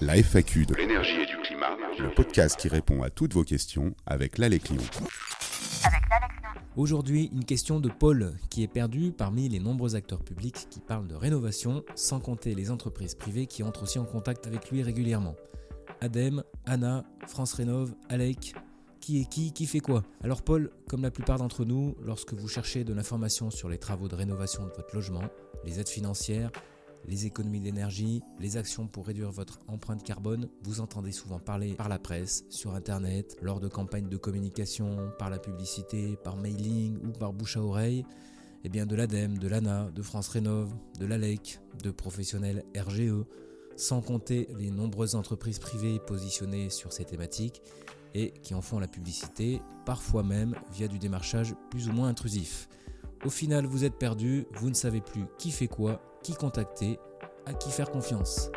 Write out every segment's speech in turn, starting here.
La FAQ de l'énergie et du climat, le podcast qui répond à toutes vos questions avec l'Allée Clion. Aujourd'hui, une question de Paul, qui est perdu parmi les nombreux acteurs publics qui parlent de rénovation, sans compter les entreprises privées qui entrent aussi en contact avec lui régulièrement. Adem, Anna, France Rénov, Alec, qui est qui, qui fait quoi? Alors Paul, comme la plupart d'entre nous, lorsque vous cherchez de l'information sur les travaux de rénovation de votre logement, les aides financières, les économies d'énergie, les actions pour réduire votre empreinte carbone, vous entendez souvent parler par la presse, sur Internet, lors de campagnes de communication, par la publicité, par mailing ou par bouche à oreille, eh bien de l'ADEME, de l'ANA, de France Rénov, de l'ALEC, de professionnels RGE, sans compter les nombreuses entreprises privées positionnées sur ces thématiques et qui en font la publicité, parfois même via du démarchage plus ou moins intrusif. Au final, vous êtes perdu, vous ne savez plus qui fait quoi, qui contacter, à qui faire confiance.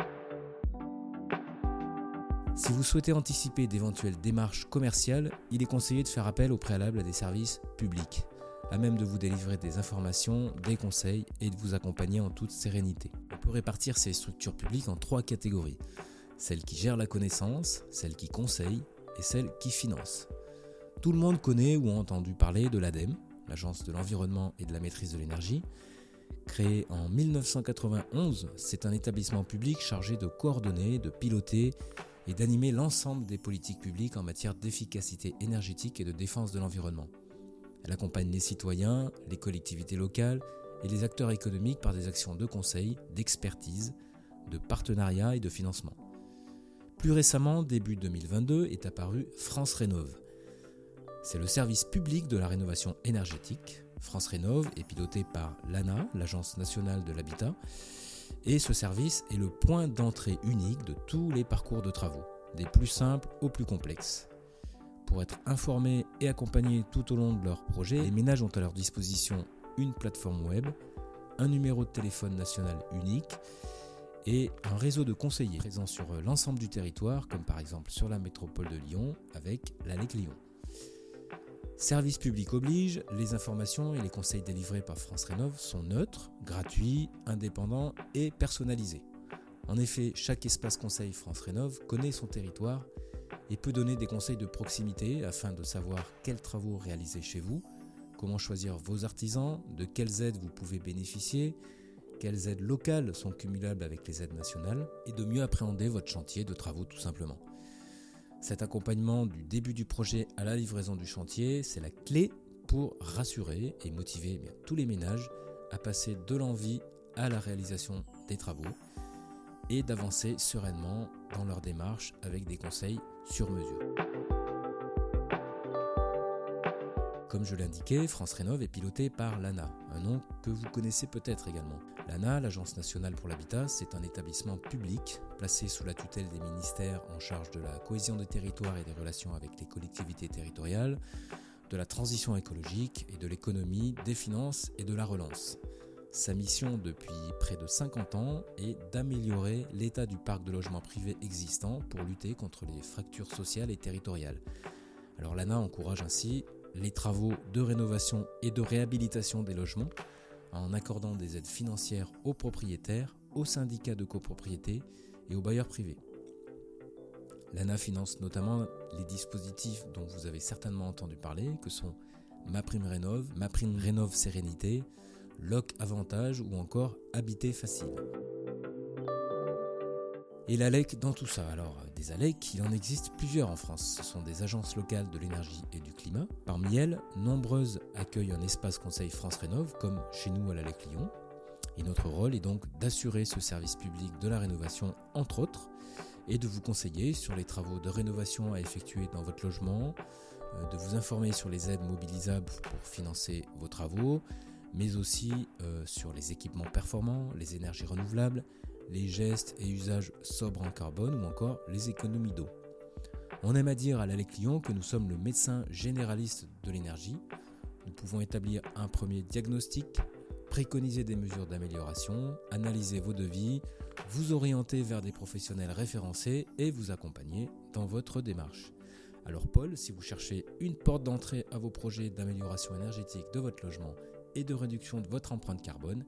Si vous souhaitez anticiper d'éventuelles démarches commerciales, il est conseillé de faire appel au préalable à des services publics, à même de vous délivrer des informations, des conseils et de vous accompagner en toute sérénité. On peut répartir ces structures publiques en trois catégories. Celles qui gèrent la connaissance, celles qui conseillent et celles qui financent. Tout le monde connaît ou a entendu parler de l'ADEME, l'Agence de l'environnement et de la maîtrise de l'énergie. Créé en 1991, c'est un établissement public chargé de coordonner, de piloter et d'animer l'ensemble des politiques publiques en matière d'efficacité énergétique et de défense de l'environnement. Elle accompagne les citoyens, les collectivités locales et les acteurs économiques par des actions de conseil, d'expertise, de partenariat et de financement. Plus récemment, début 2022, est apparu France Rénove, c'est le service public de la rénovation énergétique. France Rénov est piloté par l'ANA, l'Agence nationale de l'habitat, et ce service est le point d'entrée unique de tous les parcours de travaux, des plus simples aux plus complexes. Pour être informés et accompagnés tout au long de leur projet, les ménages ont à leur disposition une plateforme web, un numéro de téléphone national unique et un réseau de conseillers présents sur l'ensemble du territoire, comme par exemple sur la métropole de Lyon avec l'ALEC Lyon. Service public oblige, les informations et les conseils délivrés par France Rénov sont neutres, gratuits, indépendants et personnalisés. En effet, chaque espace conseil France Rénov connaît son territoire et peut donner des conseils de proximité afin de savoir quels travaux réaliser chez vous, comment choisir vos artisans, de quelles aides vous pouvez bénéficier, quelles aides locales sont cumulables avec les aides nationales et de mieux appréhender votre chantier de travaux tout simplement. Cet accompagnement du début du projet à la livraison du chantier, c'est la clé pour rassurer et motiver eh tous les ménages à passer de l'envie à la réalisation des travaux et d'avancer sereinement dans leur démarche avec des conseils sur mesure. Comme je l'indiquais, France Rénov est piloté par l'ANA, un nom que vous connaissez peut-être également. L'ANA, l'Agence nationale pour l'habitat, c'est un établissement public placé sous la tutelle des ministères en charge de la cohésion des territoires et des relations avec les collectivités territoriales, de la transition écologique et de l'économie, des finances et de la relance. Sa mission depuis près de 50 ans est d'améliorer l'état du parc de logements privés existant pour lutter contre les fractures sociales et territoriales. Alors l'ANA encourage ainsi les travaux de rénovation et de réhabilitation des logements en accordant des aides financières aux propriétaires, aux syndicats de copropriété et aux bailleurs privés. L'ANA finance notamment les dispositifs dont vous avez certainement entendu parler, que sont Ma Prime Rénov, Ma Sérénité, Loc Avantage ou encore Habiter Facile. Et l'ALEC dans tout ça Alors, des ALEC, il en existe plusieurs en France. Ce sont des agences locales de l'énergie et du climat. Parmi elles, nombreuses accueillent un espace conseil France Rénov, comme chez nous à l'ALEC Lyon. Et notre rôle est donc d'assurer ce service public de la rénovation, entre autres, et de vous conseiller sur les travaux de rénovation à effectuer dans votre logement, euh, de vous informer sur les aides mobilisables pour financer vos travaux, mais aussi euh, sur les équipements performants, les énergies renouvelables, les gestes et usages sobres en carbone ou encore les économies d'eau. On aime à dire à l'Alec Lyon que nous sommes le médecin généraliste de l'énergie. Nous pouvons établir un premier diagnostic, préconiser des mesures d'amélioration, analyser vos devis, vous orienter vers des professionnels référencés et vous accompagner dans votre démarche. Alors Paul, si vous cherchez une porte d'entrée à vos projets d'amélioration énergétique de votre logement et de réduction de votre empreinte carbone,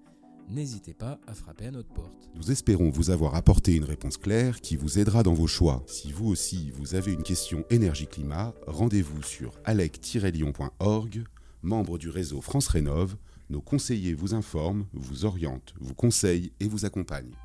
n'hésitez pas à frapper à notre porte. Nous espérons vous avoir apporté une réponse claire qui vous aidera dans vos choix. Si vous aussi vous avez une question énergie-climat, rendez-vous sur alec-lyon.org, membre du réseau France Rénov. Nos conseillers vous informent, vous orientent, vous conseillent et vous accompagnent.